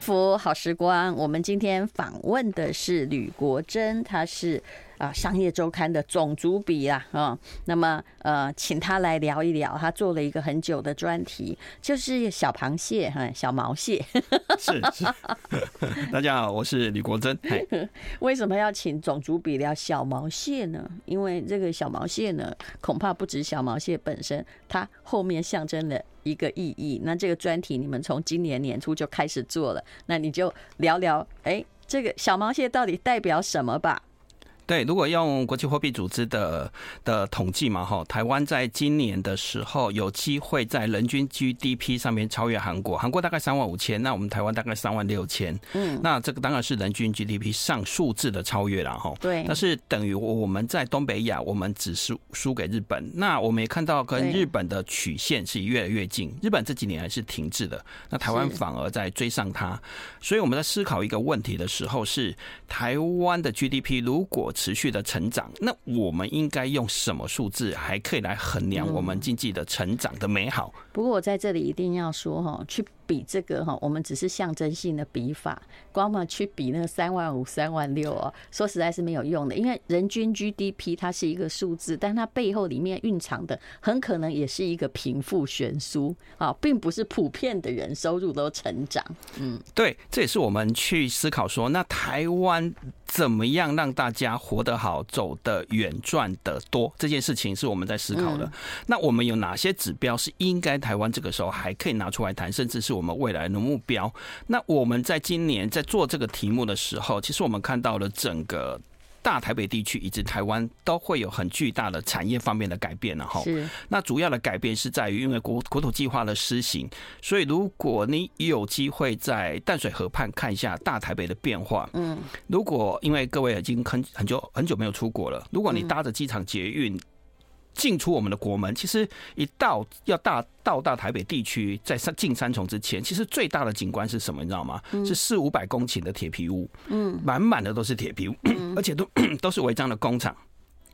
福好时光，我们今天访问的是吕国珍，他是啊商业周刊的总主笔啦啊。那么呃，请他来聊一聊，他做了一个很久的专题，就是小螃蟹哈，小毛蟹。是 是，大家好，我是李国珍。为什么要请总主笔聊小毛蟹呢？因为这个小毛蟹呢，恐怕不止小毛蟹本身，它后面象征了。一个意义。那这个专题你们从今年年初就开始做了，那你就聊聊，哎，这个小毛蟹到底代表什么吧？对，如果用国际货币组织的的统计嘛，哈，台湾在今年的时候有机会在人均 GDP 上面超越韩国，韩国大概三万五千，那我们台湾大概三万六千，嗯，那这个当然是人均 GDP 上数字的超越了，哈，对，但是等于我们在东北亚，我们只是输给日本，那我们也看到跟日本的曲线是越来越近，日本这几年还是停滞的，那台湾反而在追上它，所以我们在思考一个问题的时候是，台湾的 GDP 如果持续的成长，那我们应该用什么数字还可以来衡量我们经济的成长的美好？不过我在这里一定要说哈，去。比这个哈，我们只是象征性的比法，光嘛去比那个三万五、三万六哦，说实在是没有用的。因为人均 GDP 它是一个数字，但它背后里面蕴藏的很可能也是一个贫富悬殊啊，并不是普遍的人收入都成长。嗯，对，这也是我们去思考说，那台湾怎么样让大家活得好、走得远、赚得多这件事情，是我们在思考的。那我们有哪些指标是应该台湾这个时候还可以拿出来谈，甚至是我。我们未来的目标。那我们在今年在做这个题目的时候，其实我们看到了整个大台北地区以及台湾都会有很巨大的产业方面的改变了哈。是。那主要的改变是在于，因为国国土计划的施行，所以如果你有机会在淡水河畔看一下大台北的变化，嗯，如果因为各位已经很很久很久没有出国了，如果你搭着机场捷运。进出我们的国门，其实一到要大到大台北地区，在三进三重之前，其实最大的景观是什么？你知道吗？是四五百公顷的铁皮屋，嗯，满满的都是铁皮屋，而且都 都是违章的工厂。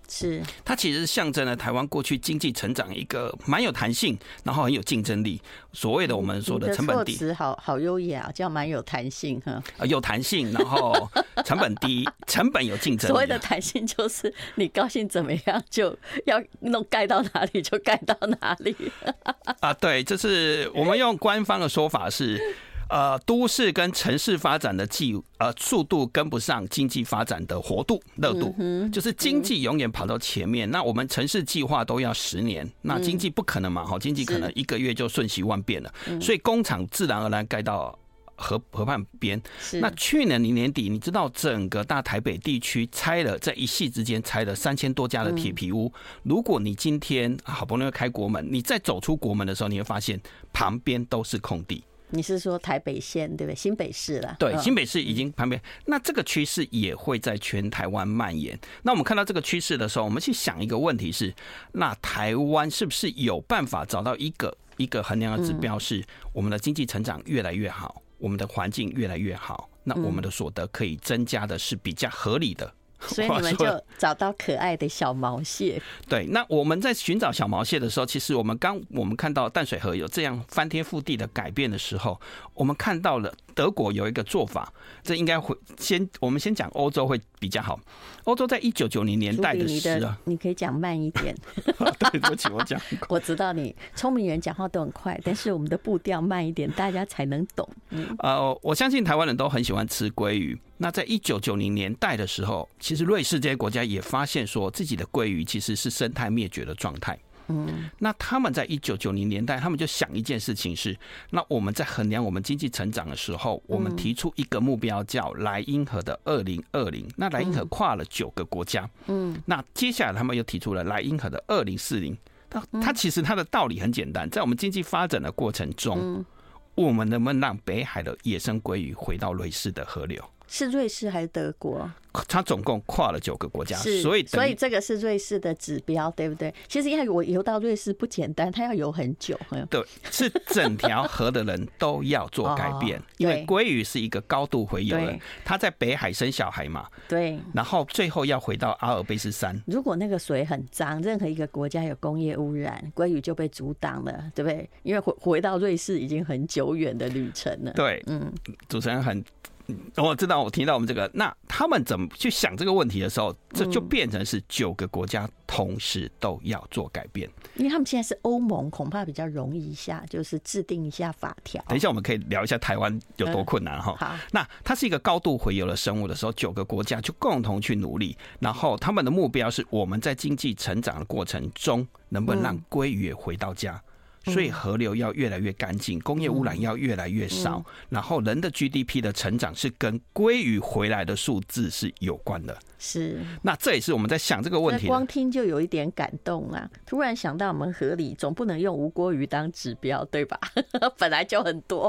是，它其实是象征了台湾过去经济成长一个蛮有弹性，然后很有竞争力。所谓的我们说的成本低，词好好优雅，叫蛮有弹性哈。啊，有弹性，然后成本低，成本有竞争力。所谓的弹性就是你高兴怎么样就要弄盖到哪里就盖到哪里。啊，对，这是我们用官方的说法是。呃，都市跟城市发展的技呃速度跟不上经济发展的活度热度，就是经济永远跑到前面。那我们城市计划都要十年，那经济不可能嘛？哈，经济可能一个月就瞬息万变了。所以工厂自然而然盖到河河畔边。那去年你年底，你知道整个大台北地区拆了，在一夕之间拆了三千多家的铁皮屋。如果你今天好不容易开国门，你再走出国门的时候，你会发现旁边都是空地。你是说台北县对不对？新北市了。对，新北市已经旁边，那这个趋势也会在全台湾蔓延。那我们看到这个趋势的时候，我们去想一个问题是：那台湾是不是有办法找到一个一个衡量的指标，是我们的经济成长越来越好，我们的环境越来越好，那我们的所得可以增加的是比较合理的。所以你们就找到可爱的小毛蟹。对，那我们在寻找小毛蟹的时候，其实我们刚我们看到淡水河有这样翻天覆地的改变的时候，我们看到了。德国有一个做法，这应该会先我们先讲欧洲会比较好。欧洲在一九九零年代的时候，你可以讲慢一点。对不起，我讲。我知道你聪明人讲话都很快，但是我们的步调慢一点，大家才能懂。嗯，呃，我相信台湾人都很喜欢吃鲑鱼。那在一九九零年代的时候，其实瑞士这些国家也发现说自己的鲑鱼其实是生态灭绝的状态。嗯，那他们在一九九零年代，他们就想一件事情是，那我们在衡量我们经济成长的时候，我们提出一个目标叫莱茵河的二零二零。那莱茵河跨了九个国家，嗯，那接下来他们又提出了莱茵河的二零四零。它它其实它的道理很简单，在我们经济发展的过程中，我们能不能让北海的野生鲑鱼回到瑞士的河流？是瑞士还是德国？它总共跨了九个国家，是所以所以这个是瑞士的指标，对不对？其实因为我游到瑞士不简单，它要游很久。对，是整条河的人都要做改变，因为鲑鱼是一个高度洄游的，它在北海生小孩嘛，对，然后最后要回到阿尔卑斯山。如果那个水很脏，任何一个国家有工业污染，鲑鱼就被阻挡了，对不对？因为回回到瑞士已经很久远的旅程了。对，嗯，主持人很。我知道，我听到我们这个，那他们怎么去想这个问题的时候，这就变成是九个国家同时都要做改变。因为他们现在是欧盟，恐怕比较容易一下，就是制定一下法条。等一下，我们可以聊一下台湾有多困难哈。好，那它是一个高度洄游的生物的时候，九个国家就共同去努力，然后他们的目标是我们在经济成长的过程中，能不能让鲑鱼也回到家。所以河流要越来越干净，工业污染要越来越少，然后人的 GDP 的成长是跟鲑鱼回来的数字是有关的。是，那这也是我们在想这个问题。光听就有一点感动啊！突然想到，我们河里总不能用吴锅鱼当指标，对吧？本来就很多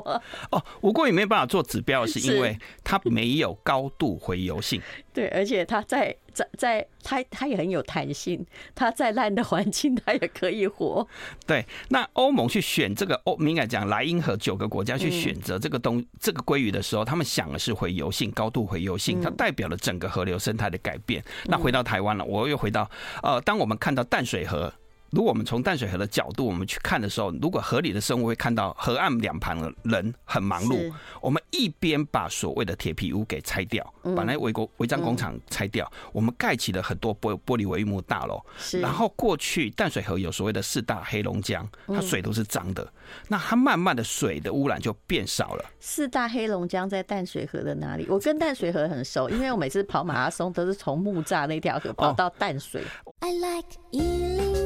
哦。吴郭鱼没有办法做指标，是因为它没有高度回游性。对，而且它在在在，它它也很有弹性，它再烂的环境它也可以活。对，那欧盟去选这个欧，敏感讲莱茵河九个国家去选择这个东、嗯、这个鲑鱼的时候，他们想的是回游性，高度回游性，它代表了整个河流生态的。改变。那回到台湾了，我又回到呃，当我们看到淡水河。如果我们从淡水河的角度，我们去看的时候，如果河里的生物会看到河岸两旁的人很忙碌，我们一边把所谓的铁皮屋给拆掉，把那违国违章工厂拆掉，我们盖起了很多玻玻璃帷幕大楼，然后过去淡水河有所谓的四大黑龙江，它水都是脏的，那它慢慢的水的污染就变少了。四大黑龙江在淡水河的哪里？我跟淡水河很熟，因为我每次跑马拉松都是从木栅那条河跑到淡水。I like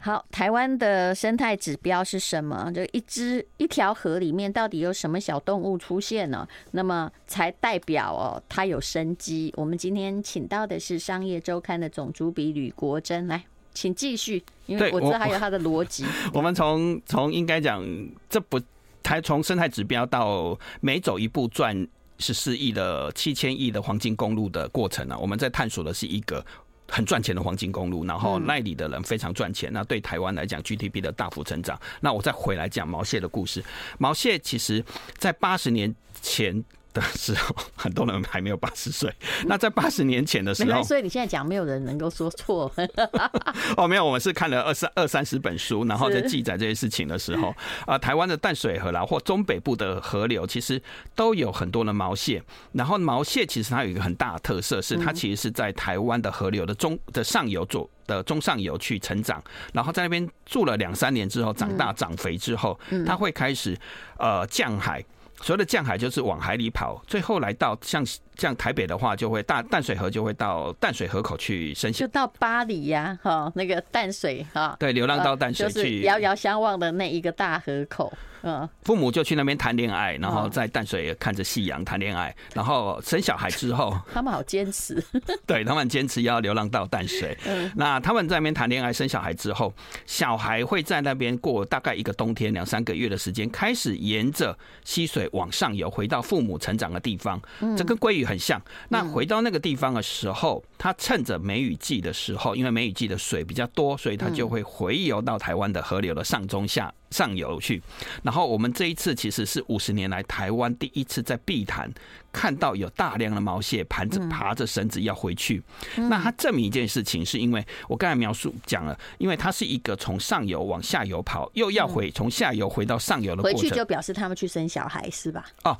好，台湾的生态指标是什么？就一只一条河里面到底有什么小动物出现呢？那么才代表哦，它有生机。我们今天请到的是商业周刊的总主笔吕国珍，来，请继续，因为我知道还有它的逻辑。我们从从应该讲，这不，台从生态指标到每走一步赚十四亿的七千亿的黄金公路的过程呢、啊，我们在探索的是一个。很赚钱的黄金公路，然后那里的人非常赚钱。那对台湾来讲，GDP 的大幅成长。那我再回来讲毛蟹的故事。毛蟹其实，在八十年前。的时候，很多人还没有八十岁。那在八十年前的时候，所以你现在讲，没有人能够说错。哦，没有，我们是看了二三二三十本书，然后在记载这些事情的时候，啊，台湾的淡水河啦，或中北部的河流，其实都有很多的毛蟹。然后毛蟹其实它有一个很大的特色，是它其实是在台湾的河流的中的上游做的中上游去成长，然后在那边住了两三年之后，长大长肥之后，它会开始呃降海。所谓的降海就是往海里跑，最后来到像像台北的话，就会大淡水河就会到淡水河口去生，就到巴黎呀，哈，那个淡水哈，对，流浪到淡水去，遥遥相望的那一个大河口。嗯，父母就去那边谈恋爱，然后在淡水看着夕阳谈恋爱，然后生小孩之后，他们好坚持，对他们坚持要流浪到淡水。嗯，那他们在那边谈恋爱生小孩之后，小孩会在那边过大概一个冬天两三个月的时间，开始沿着溪水往上游，回到父母成长的地方。这跟鲑鱼很像。那回到那个地方的时候，他趁着梅雨季的时候，因为梅雨季的水比较多，所以他就会回游到台湾的河流的上中下。上游去，然后我们这一次其实是五十年来台湾第一次在碧潭看到有大量的毛蟹盘着爬着绳子要回去。那它证明一件事情，是因为我刚才描述讲了，因为它是一个从上游往下游跑，又要回从下游回到上游的过程。回去就表示他们去生小孩是吧？哦，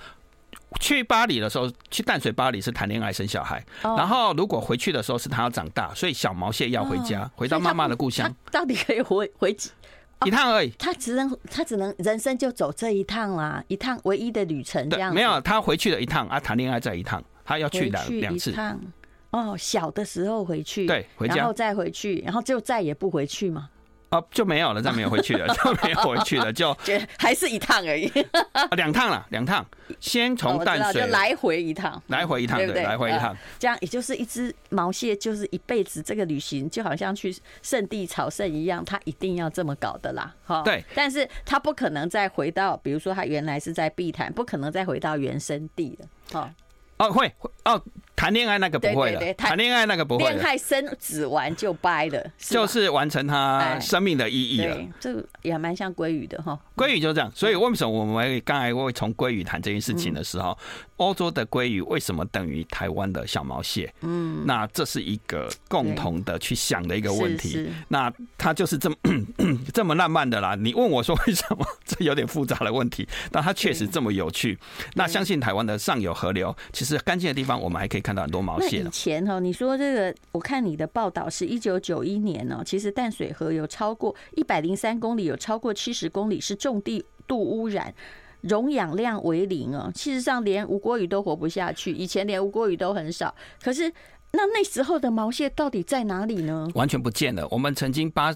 去巴黎的时候，去淡水巴黎是谈恋爱生小孩，然后如果回去的时候是他要长大，所以小毛蟹要回家，回到妈妈的故乡。到底可以回回几？一趟而已，他只能他只能人生就走这一趟啦，一趟唯一的旅程这样。没有，他回去了一趟啊，谈恋爱再一趟，他要去两两次。哦，小的时候回去，对，回家，然后再回去，然后就再也不回去嘛。哦，就没有了，再没有回去了，就没有回去了，就还是一趟而已，两趟了，两趟，先从淡水就来回一趟，来回一趟，对，来回一趟，这样也就是一只毛蟹，就是一辈子这个旅行就好像去圣地朝圣一样，它一定要这么搞的啦，哈，对，但是它不可能再回到，比如说它原来是在碧潭，不可能再回到原生地了，哈，哦，会，哦。谈恋爱那个不会了，谈恋爱那个不会。恋爱生子完就掰了，就是完成他生命的意义了。这也蛮像鲑鱼的哈。鲑鱼就这样，所以为什么我们刚才会从鲑鱼谈这件事情的时候，欧洲的鲑鱼为什么等于台湾的小毛蟹？嗯，那这是一个共同的去想的一个问题。那它就是这么 这么浪漫的啦。你问我说为什么？这有点复杂的问题，但它确实这么有趣。那相信台湾的上游河流，其实干净的地方我们还可以。看到很多毛蟹。以前哈，你说这个，我看你的报道是一九九一年哦。其实淡水河有超过一百零三公里，有超过七十公里是重地度污染，溶氧量为零哦。事实上，连吴郭鱼都活不下去。以前连吴郭鱼都很少，可是那那时候的毛蟹到底在哪里呢？完全不见了。我们曾经八。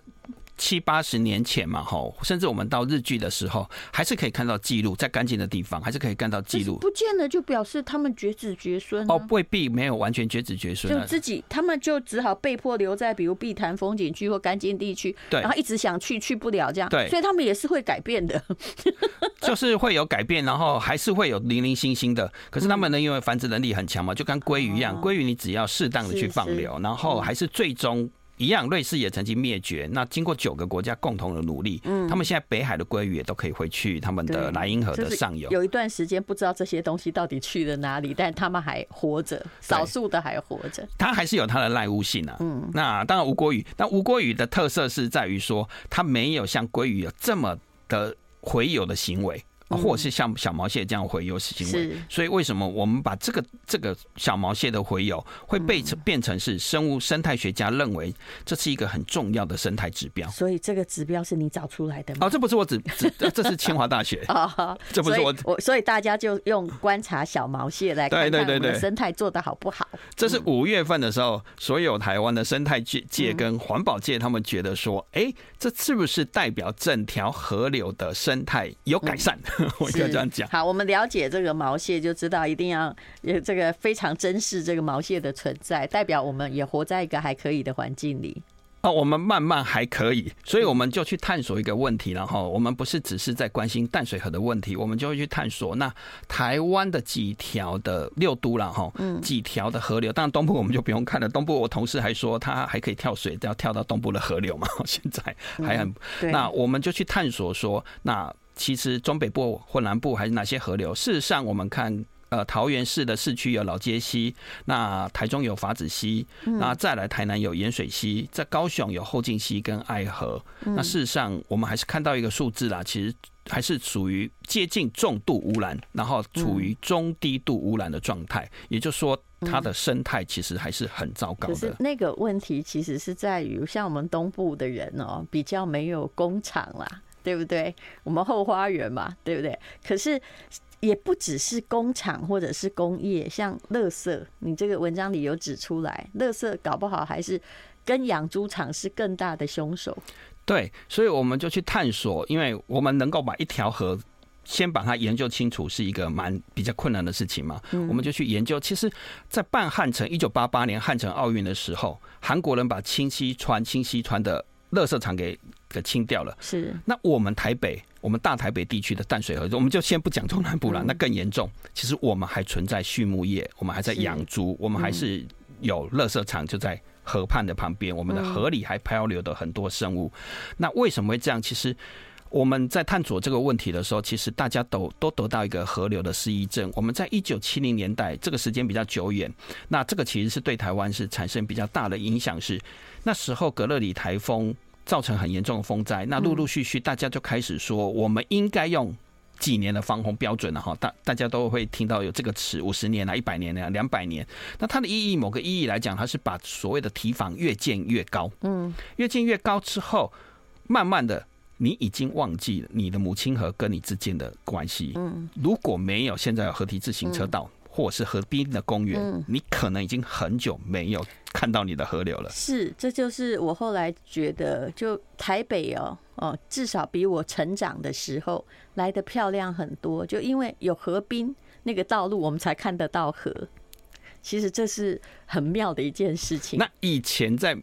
七八十年前嘛，吼，甚至我们到日剧的时候，还是可以看到记录，在干净的地方，还是可以看到记录。不见了，就表示他们绝子绝孙哦，未必没有完全绝子绝孙，就自己他们就只好被迫留在比如碧潭风景区或干净地区，对，然后一直想去去不了这样，对，所以他们也是会改变的，就是会有改变，然后还是会有零零星星的。可是他们呢，因为繁殖能力很强嘛，就跟鲑鱼一样，鲑鱼你只要适当的去放流，然后还是最终。一样，瑞士也曾经灭绝。那经过九个国家共同的努力，嗯，他们现在北海的鲑鱼也都可以回去他们的莱茵河的上游。有一段时间不知道这些东西到底去了哪里，但他们还活着，少数的还活着。它还是有它的赖污性啊。嗯，那当然吴郭鱼，那吴郭鱼的特色是在于说，它没有像鲑鱼有这么的洄游的行为。或者是像小毛蟹这样洄游行为，所以为什么我们把这个这个小毛蟹的洄游会被成变成是生物生态学家认为这是一个很重要的生态指标？所以这个指标是你找出来的吗？哦，这不是我指指，这是清华大学啊 这不是我我，所以大家就用观察小毛蟹来看看我们生态做的好不好？这是五月份的时候，所有台湾的生态界界跟环保界他们觉得说，哎，这是不是代表整条河流的生态有改善？我就这样讲。好，我们了解这个毛蟹，就知道一定要也这个非常珍视这个毛蟹的存在，代表我们也活在一个还可以的环境里。哦，我们慢慢还可以，所以我们就去探索一个问题，然后我们不是只是在关心淡水河的问题，我们就会去探索那台湾的几条的六都了哈，嗯，几条的河流。当然东部我们就不用看了，东部我同事还说他还可以跳水，要跳到东部的河流嘛，现在还很。那我们就去探索说那。其实中北部或南部还是哪些河流？事实上，我们看，呃，桃园市的市区有老街溪，那台中有法子溪，那再来台南有盐水溪，在高雄有后劲溪跟爱河。那事实上，我们还是看到一个数字啦，其实还是属于接近重度污染，然后处于中低度污染的状态。也就是说，它的生态其实还是很糟糕的。可是那个问题其实是在于，像我们东部的人哦，比较没有工厂啦。对不对？我们后花园嘛，对不对？可是也不只是工厂或者是工业，像垃圾，你这个文章里有指出来，垃圾搞不好还是跟养猪场是更大的凶手。对，所以我们就去探索，因为我们能够把一条河先把它研究清楚，是一个蛮比较困难的事情嘛。我们就去研究，其实，在办汉城一九八八年汉城奥运的时候，韩国人把清溪川、清溪川的垃圾场给。给清掉了，是。那我们台北，我们大台北地区的淡水河，我们就先不讲中南部了，那更严重。其实我们还存在畜牧业，我们还在养猪，我们还是有垃圾场就在河畔的旁边，我们的河里还漂流的很多生物。那为什么会这样？其实我们在探索这个问题的时候，其实大家都都得到一个河流的失忆症。我们在一九七零年代，这个时间比较久远，那这个其实是对台湾是产生比较大的影响。是那时候格勒里台风。造成很严重的风灾，那陆陆续续大家就开始说，我们应该用几年的防洪标准了哈，大大家都会听到有这个词，五十年啊，一百年啊，两百年。那它的意义，某个意义来讲，它是把所谓的堤防越建越高，嗯，越建越高之后，慢慢的，你已经忘记了你的母亲河跟你之间的关系，嗯，如果没有现在有河堤自行车道。或者是河滨的公园，嗯，你可能已经很久没有看到你的河流了。是，这就是我后来觉得，就台北哦哦，至少比我成长的时候来的漂亮很多。就因为有河滨那个道路，我们才看得到河。其实这是很妙的一件事情。那以前在。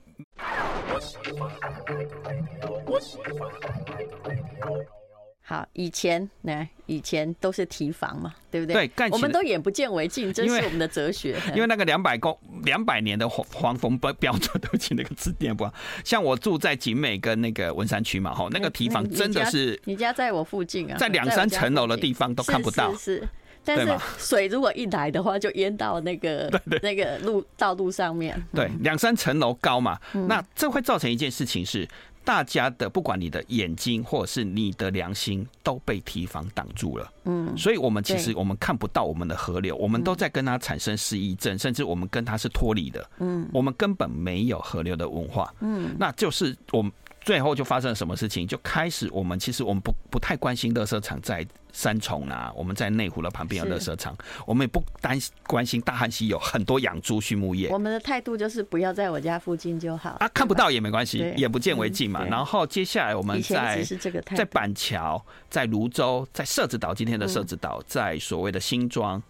好，以前那以前都是提防嘛，对不对？对，我们都眼不见为净，这是我们的哲学。因为那个两百公两百年的黄黄蜂标标准，对不起，那个字念不好。像我住在景美跟那个文山区嘛，哈，那个提防真的是你，你家在我附近啊，在两三层楼的地方都看不到。是，是，是，但是水如果一来的话，就淹到那个 那个路道路上面。对，两三层楼高嘛，那这会造成一件事情是。大家的不管你的眼睛或者是你的良心都被堤防挡住了，嗯，所以我们其实我们看不到我们的河流，我们都在跟它产生失忆症，甚至我们跟它是脱离的，嗯，我们根本没有河流的文化，嗯，那就是我们。最后就发生了什么事情？就开始我们其实我们不不太关心垃圾场在三重啊，我们在内湖的旁边有垃圾场，我们也不担关心大汉溪有很多养猪畜牧业。我们的态度就是不要在我家附近就好。啊，看不到也没关系，眼不见为净嘛。然后接下来我们在在板桥、在泸州、在社子岛，今天的社子岛，在所谓的新庄。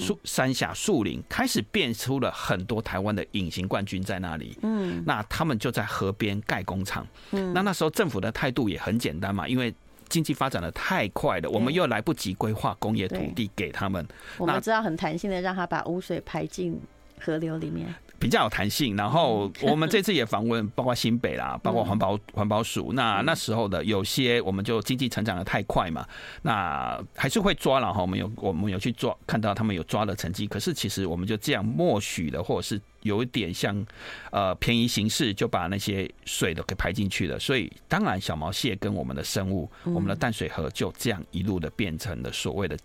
树山下树林开始变出了很多台湾的隐形冠军在那里，嗯，那他们就在河边盖工厂，嗯，那那时候政府的态度也很简单嘛，因为经济发展的太快了，我们又来不及规划工业土地给他们，我们知道很弹性的让他把污水排进河流里面。比较有弹性，然后 我们这次也访问，包括新北啦，包括环保环保署。那那时候的有些，我们就经济成长的太快嘛，那还是会抓了哈。我们有我们有去抓，看到他们有抓的成绩。可是其实我们就这样默许的，或者是有一点像呃便宜形式，就把那些水都给排进去了。所以当然小毛蟹跟我们的生物，我们的淡水河就这样一路的变成了所谓的。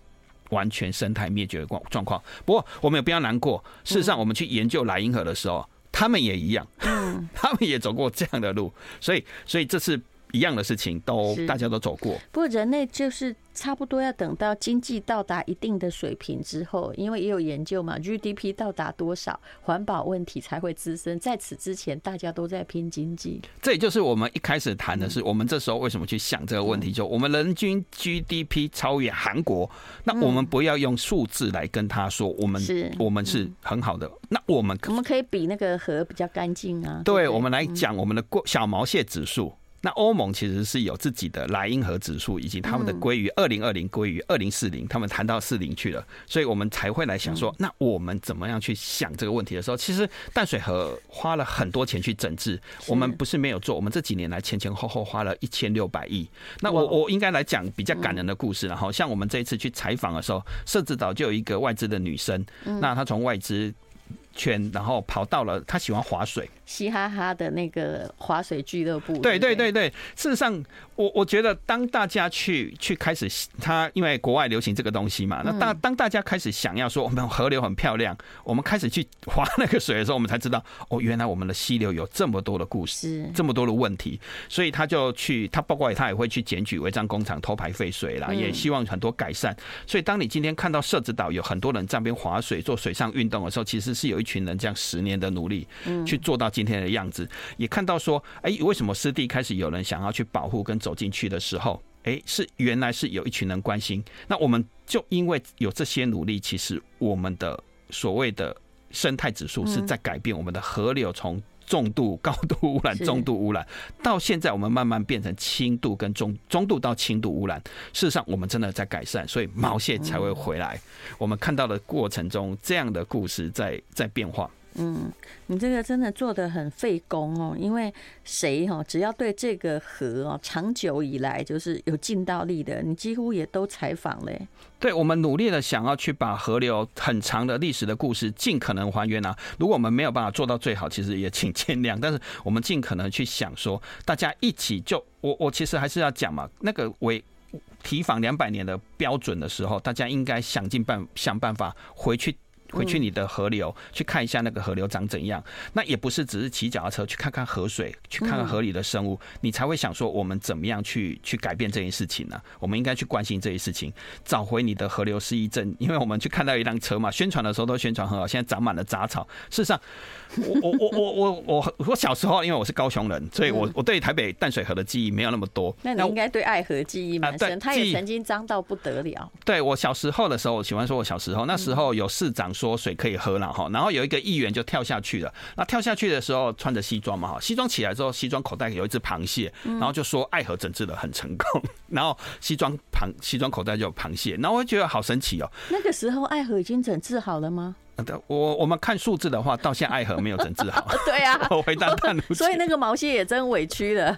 完全生态灭绝的状状况。不过我们也不要难过。事实上，我们去研究莱茵河的时候，他们也一样，他们也走过这样的路。所以，所以这次。一样的事情都大家都走过，不过人类就是差不多要等到经济到达一定的水平之后，因为也有研究嘛，GDP 到达多少，环保问题才会滋生。在此之前，大家都在拼经济。这也就是我们一开始谈的是，我们这时候为什么去想这个问题？就我们人均 GDP 超越韩国，那我们不要用数字来跟他说，我们是我们是很好的。那我们我们可以比那个河比较干净啊。对，我们来讲我们的过小毛蟹指数。那欧盟其实是有自己的莱茵河指数，以及他们的归于二零二零归于二零四零，他们谈到四零去了，所以我们才会来想说，那我们怎么样去想这个问题的时候，其实淡水河花了很多钱去整治，我们不是没有做，我们这几年来前前后后花了一千六百亿。那我我应该来讲比较感人的故事，然后像我们这一次去采访的时候，社子岛就有一个外资的女生，那她从外资圈，然后跑到了，他喜欢划水。嘻哈哈的那个划水俱乐部，对对对对。事实上，我我觉得当大家去去开始，他因为国外流行这个东西嘛，那当当大家开始想要说我们河流很漂亮，我们开始去划那个水的时候，我们才知道哦，原来我们的溪流有这么多的故事，这么多的问题。所以他就去，他包括他也会去检举违章工厂偷排废水啦，也希望很多改善。所以当你今天看到社子岛有很多人在那边划水做水上运动的时候，其实是有一群人这样十年的努力去做到。今天的样子，也看到说，哎，为什么湿地开始有人想要去保护跟走进去的时候，哎，是原来是有一群人关心。那我们就因为有这些努力，其实我们的所谓的生态指数是在改变。我们的河流从重度、高度污染、中度污染，到现在我们慢慢变成轻度跟中中度到轻度污染。事实上，我们真的在改善，所以毛蟹才会回来。我们看到的过程中，这样的故事在在变化。嗯，你这个真的做的很费工哦，因为谁哈，只要对这个河哦，长久以来就是有尽到力的，你几乎也都采访嘞。对，我们努力的想要去把河流很长的历史的故事尽可能还原啊。如果我们没有办法做到最好，其实也请见谅。但是我们尽可能去想说，大家一起就我我其实还是要讲嘛，那个为提防两百年的标准的时候，大家应该想尽办想办法回去。回去你的河流去看一下那个河流长怎样。那也不是只是骑脚踏车去看看河水，去看看河里的生物，你才会想说我们怎么样去去改变这件事情呢？我们应该去关心这些事情，找回你的河流失忆症。因为我们去看到一辆车嘛，宣传的时候都宣传很好，现在长满了杂草。事实上，我我我我我我我小时候，因为我是高雄人，所以我我对台北淡水河的记忆没有那么多。那你应该对爱河记忆蛮深，它也曾经脏到不得了。对，我小时候的时候，我喜欢说我小时候那时候有市长说水可以喝了哈，然后有一个议员就跳下去了。那跳下去的时候穿着西装嘛哈，西装起来之后，西装口袋有一只螃蟹，然后就说爱河整治的很成功，然后西装螃西装口袋就有螃蟹，然后我觉得好神奇哦。那个时候爱河已经整治好了吗？我我们看数字的话，到现在爱河没有整治好。对啊，我回答淡如 姐，所以那个毛蟹也真委屈了，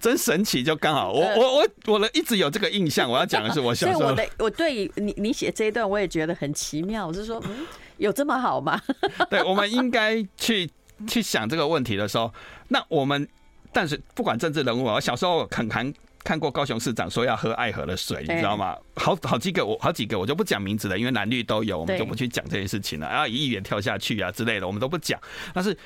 真神奇，就刚好我我我我的一直有这个印象。我要讲的是我小时候，我的我对你你写这一段我也觉得很奇妙。我是说，嗯，有这么好吗？对，我们应该去去想这个问题的时候，那我们但是不管政治人物，我小时候很看。看过高雄市长说要喝爱河的水，你知道吗？好好几个我好几个我就不讲名字了，因为蓝绿都有，我们就不去讲这件事情了。然后议员跳下去啊之类的，我们都不讲。但是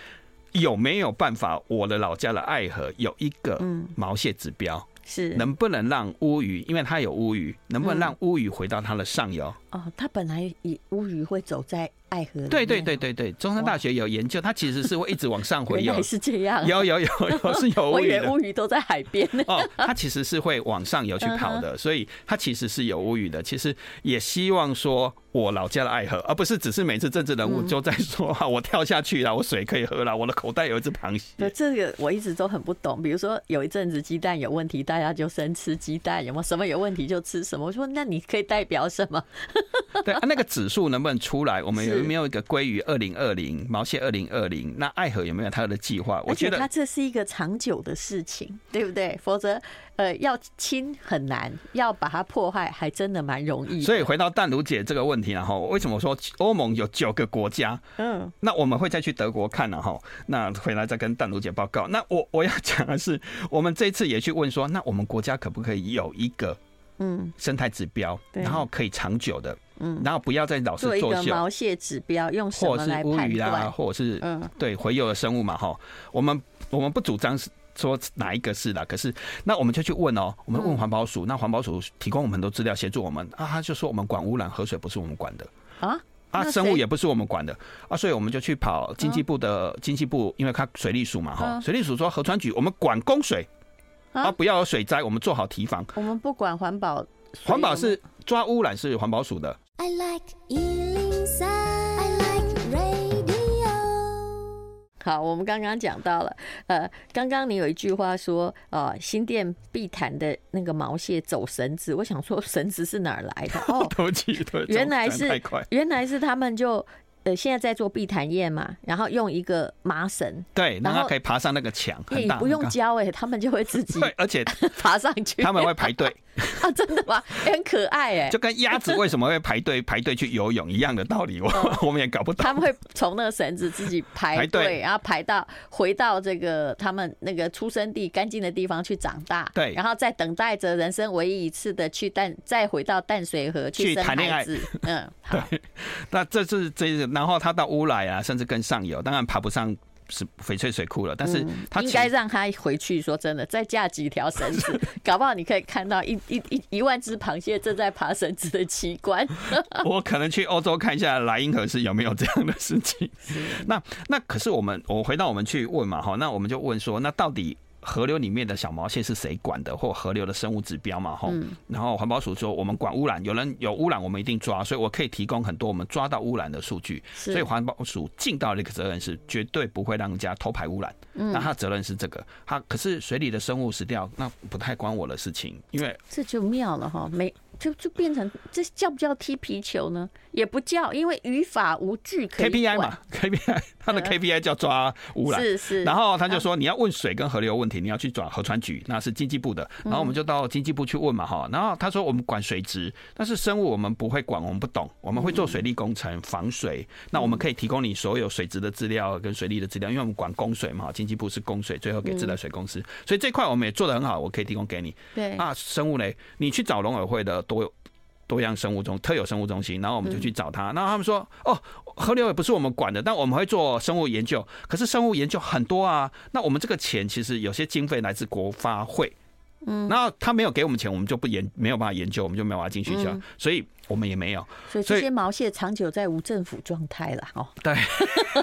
有没有办法，我的老家的爱河有一个毛蟹指标，是能不能让乌鱼，因为它有乌鱼，能不能让乌鱼回到它的上游？哦，它本来以乌鱼会走在。爱河对对对对对，中山大学有研究，它其实是会一直往上回游，是这样，有有有有是有乌鱼乌鱼都在海边哦，它其实是会往上游去跑的，所以它其实是有乌鱼的。其实也希望说，我老家的爱河，而不是只是每次政治人物就在说啊，我跳下去了，我水可以喝了，我的口袋有一只螃蟹。对，这个我一直都很不懂。比如说有一阵子鸡蛋有问题，大家就生吃鸡蛋，有没有什么有问题就吃什么？我说那你可以代表什么？对啊，那个指数能不能出来？我们 有没有一个归于二零二零、毛蟹二零二零？那爱河有没有它的计划？我觉得它这是一个长久的事情，对不对？否则，呃，要清很难，要把它破坏还真的蛮容易。所以回到淡如姐这个问题，然后为什么说欧盟有九个国家？嗯，那我们会再去德国看，然后那回来再跟淡如姐报告。那我我要讲的是，我们这次也去问说，那我们国家可不可以有一个嗯。生态指标，然后可以长久的。嗯，然后不要再老是做毛蟹指标，用什么来判断？或者是乌鱼啊，或者是嗯，对洄游的生物嘛，哈。我们我们不主张是说哪一个是的，可是那我们就去问哦，我们问环保署，那环保署提供我们很多资料协助我们啊，他就说我们管污染河水不是我们管的。啊？啊，生物也不是我们管的。啊，所以我们就去跑经济部的经济部，因为它水利署嘛，哈，水利署说河川局我们管供水啊，不要有水灾，我们做好提防。我们不管环保，环保是抓污染是环保署的。I like 103，I like radio。好，我们刚刚讲到了，呃，刚刚你有一句话说，呃，新店碧潭的那个毛蟹走绳子，我想说绳子是哪儿来的？哦，原来是原来是他们就。呃，现在在做碧潭宴嘛，然后用一个麻绳，对，然后可以爬上那个墙，你不用教哎，他们就会自己，对，而且 爬上去，他们会排队 啊，真的吗？很可爱哎，就跟鸭子为什么会排队 排队去游泳一样的道理，我 我们也搞不懂。他们会从那个绳子自己排队，然后排到回到这个他们那个出生地干净的地方去长大，对，然后再等待着人生唯一一次的去淡，再回到淡水河去谈恋爱。嗯，对，那这是这是。然后他到乌来啊，甚至更上游，当然爬不上是翡翠水库了。但是他应该让他回去。说真的，再架几条绳子，搞不好你可以看到一一一一万只螃蟹正在爬绳子的奇观。我可能去欧洲看一下莱茵河是有没有这样的事情。那那可是我们，我回到我们去问嘛，哈，那我们就问说，那到底？河流里面的小毛蟹是谁管的，或河流的生物指标嘛？吼，然后环保署说我们管污染，有人有污染我们一定抓，所以我可以提供很多我们抓到污染的数据。所以环保署尽到这个责任是绝对不会让人家偷排污染。那他责任是这个，他可是水里的生物死掉，那不太关我的事情，因为这就妙了哈，没。就就变成这叫不叫踢皮球呢？也不叫，因为语法无据可以 KPI 嘛，KPI 他的 KPI 叫抓污染，是是。然后他就说你要问水跟河流问题，你要去找河川局，那是经济部的。然后我们就到经济部去问嘛，哈。然后他说我们管水质，但是生物我们不会管，我们不懂，我们会做水利工程防水。那我们可以提供你所有水质的资料跟水利的资料，因为我们管供水嘛，经济部是供水，最后给自来水公司，所以这块我们也做的很好，我可以提供给你。对啊，生物嘞，你去找农委会的。都有多样生物中特有生物中心，然后我们就去找他，然后他们说哦，河流也不是我们管的，但我们会做生物研究，可是生物研究很多啊，那我们这个钱其实有些经费来自国发会，嗯，然后他没有给我们钱，我们就不研没有办法研究，我们就没有办法进去去，所以。我们也没有，所以这些毛蟹长久在无政府状态了哦。对，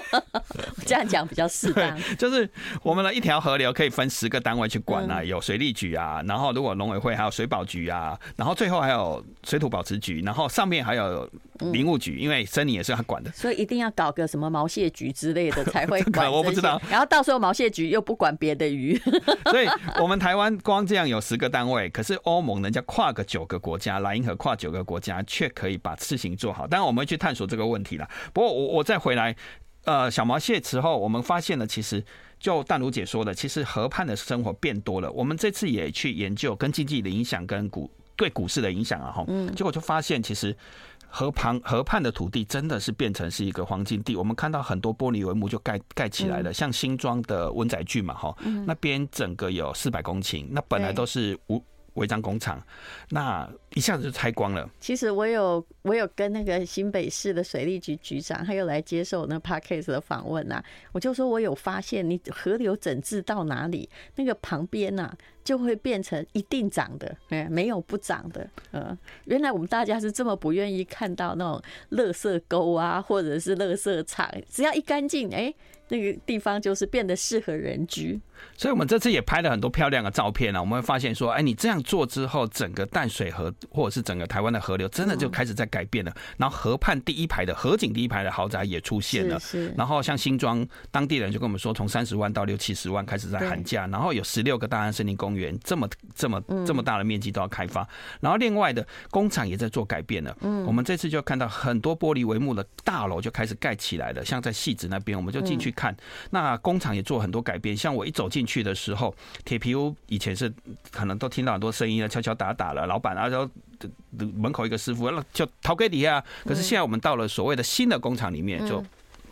这样讲比较适当。就是我们的一条河流可以分十个单位去管啊，有水利局啊，然后如果农委会还有水保局啊，然后最后还有水土保持局，然后上面还有林务局，因为森林也是他管的。所以一定要搞个什么毛蟹局之类的才会管。我不知道。然后到时候毛蟹局又不管别的鱼。所以我们台湾光这样有十个单位，可是欧盟人家跨个九个国家，莱茵河跨九个国家。却可以把事情做好，当然我们会去探索这个问题了。不过我我再回来，呃，小毛蟹之后，我们发现了，其实就淡如姐说的，其实河畔的生活变多了。我们这次也去研究跟经济的影响，跟股对股市的影响啊，哈，嗯，结果就发现，其实河旁河畔的土地真的是变成是一个黄金地。我们看到很多玻璃帷幕就盖盖起来了，像新庄的温仔圳嘛，哈，那边整个有四百公顷，那本来都是无。违章工厂，那一下子就拆光了。其实我有我有跟那个新北市的水利局局长，他又来接受那 Podcast 的访问呐。我就说我有发现，你河流整治到哪里，那个旁边呐就会变成一定长的，哎，没有不长的。嗯，原来我们大家是这么不愿意看到那种垃圾沟啊，或者是垃圾场，只要一干净，哎。那个地方就是变得适合人居，所以我们这次也拍了很多漂亮的照片啊。我们会发现说，哎，你这样做之后，整个淡水河或者是整个台湾的河流，真的就开始在改变了。然后河畔第一排的河景第一排的豪宅也出现了。是。然后像新庄当地人就跟我们说，从三十万到六七十万开始在喊价。然后有十六个大安森林公园，这么这么这么大的面积都要开发。然后另外的工厂也在做改变了。嗯。我们这次就看到很多玻璃帷幕的大楼就开始盖起来了，像在戏子那边，我们就进去。看，那工厂也做很多改变。像我一走进去的时候，铁皮屋以前是可能都听到很多声音啊，敲敲打打了，老板啊，然后门口一个师傅就逃给底下。可是现在我们到了所谓的新的工厂里面，就。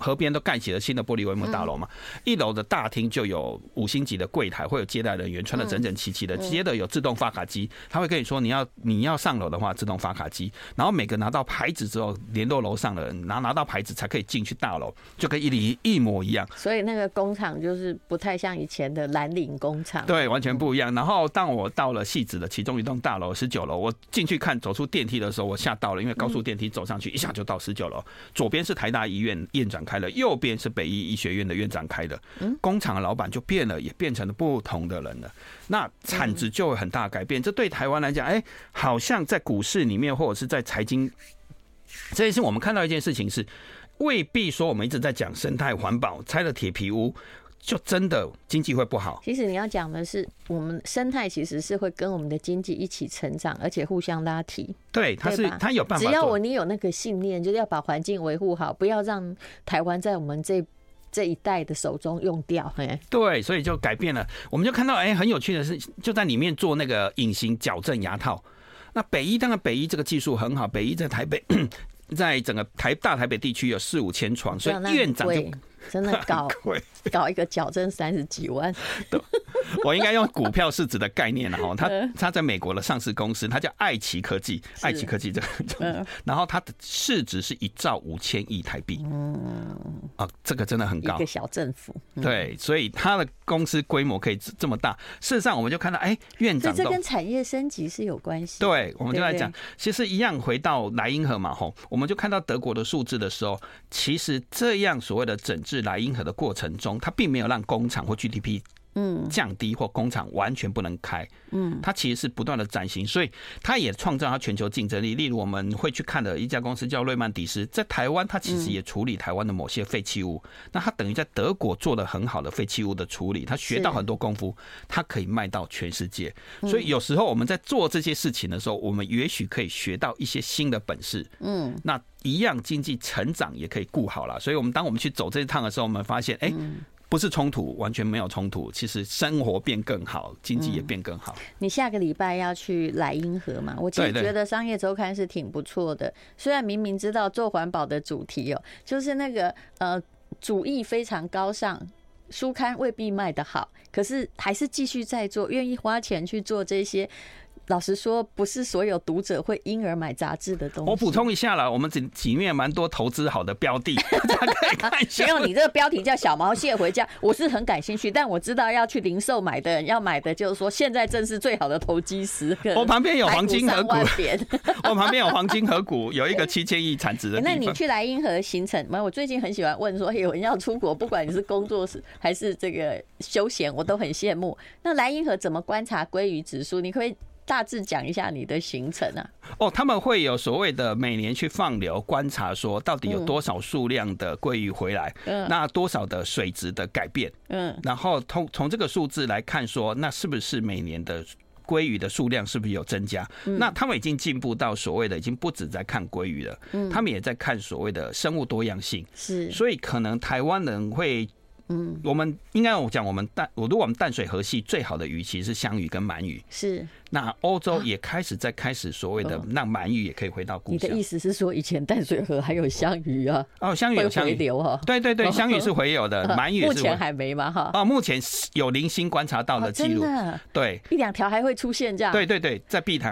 河边都盖起了新的玻璃帷幕大楼嘛，一楼的大厅就有五星级的柜台，会有接待人员穿的整整齐齐的，接着有自动发卡机，他会跟你说你要你要上楼的话，自动发卡机，然后每个拿到牌子之后联络楼上的人，拿拿到牌子才可以进去大楼，就跟一零一模一样。所以那个工厂就是不太像以前的蓝领工厂，对，完全不一样。然后当我到了戏子的其中一栋大楼十九楼，我进去看，走出电梯的时候，我吓到了，因为高速电梯走上去一下就到十九楼，左边是台大医院院长开了，右边是北医医学院的院长开的，工厂的老板就变了，也变成了不同的人了。那产值就会很大改变。这对台湾来讲，哎，好像在股市里面或者是在财经，这一次我们看到一件事情是，未必说我们一直在讲生态环保，拆了铁皮屋。就真的经济会不好。其实你要讲的是，我们生态其实是会跟我们的经济一起成长，而且互相拉提。对，它是它有办法。只要我你有那个信念，就是要把环境维护好，不要让台湾在我们这这一代的手中用掉。嘿，对，所以就改变了。我们就看到，哎，很有趣的是，就在里面做那个隐形矫正牙套。那北医当然北医这个技术很好，北医在台北，在整个台大台北地区有四五千床，所以院长就。真的搞 搞一个矫正三十几万，我应该用股票市值的概念，了哈他他在美国的上市公司，他叫爱奇科技，爱奇科技这个，然后它的市值是一兆五千亿台币，嗯，啊，这个真的很高，一个小政府，对，所以他的公司规模可以这么大。事实上，我们就看到，哎，院长，这跟产业升级是有关系。对，我们就来讲，其实一样回到莱茵河嘛，吼，我们就看到德国的数字的时候，其实这样所谓的整治。是莱茵河的过程中，它并没有让工厂或 GDP 嗯。降低或工厂完全不能开。嗯，它其实是不断的转型，所以它也创造它全球竞争力。例如我们会去看的一家公司叫瑞曼迪斯，在台湾它其实也处理台湾的某些废弃物，那它等于在德国做了很好的废弃物的处理，它学到很多功夫，它可以卖到全世界。所以有时候我们在做这些事情的时候，我们也许可以学到一些新的本事。嗯，那。一样经济成长也可以顾好了，所以我们当我们去走这一趟的时候，我们发现，哎，不是冲突，完全没有冲突。其实生活变更好，经济也变更好。你下个礼拜要去莱茵河嘛？我其实觉得商业周刊是挺不错的。虽然明明知道做环保的主题哦，就是那个呃主义非常高尚，书刊未必卖得好，可是还是继续在做，愿意花钱去做这些。老实说，不是所有读者会因而买杂志的东西。我补充一下了，我们里里面蛮多投资好的标的，大家可以看一下。没有，你这个标题叫“小毛蟹回家”，我是很感兴趣，但我知道要去零售买的人要买的，就是说现在正是最好的投机时刻。我旁边有黄金河谷，我旁边有黄金河谷，有一个七千亿产值的。那你去莱茵河行程？没有，我最近很喜欢问说，有人要出国，不管你是工作时还是这个休闲，我都很羡慕。那莱茵河怎么观察鲑鱼指数？你可以大致讲一下你的行程啊？哦，他们会有所谓的每年去放流观察，说到底有多少数量的鲑鱼回来，嗯，那多少的水质的改变，嗯，然后从从这个数字来看，说那是不是每年的鲑鱼的数量是不是有增加？嗯那他们已经进步到所谓的已经不止在看鲑鱼了，嗯，他们也在看所谓的生物多样性，是，所以可能台湾人会。嗯，我们应该我讲，我们淡，我如果我们淡水河系最好的鱼其实是香鱼跟鳗鱼。是。那欧洲也开始在开始所谓的让鳗鱼也可以回到故乡。你的意思是说，以前淡水河还有香鱼啊？哦，香鱼有回流哈？对对对，香鱼是回有的，鳗鱼目前还没嘛哈？哦，目前有零星观察到的记录。对，一两条还会出现这样。对对对，在碧潭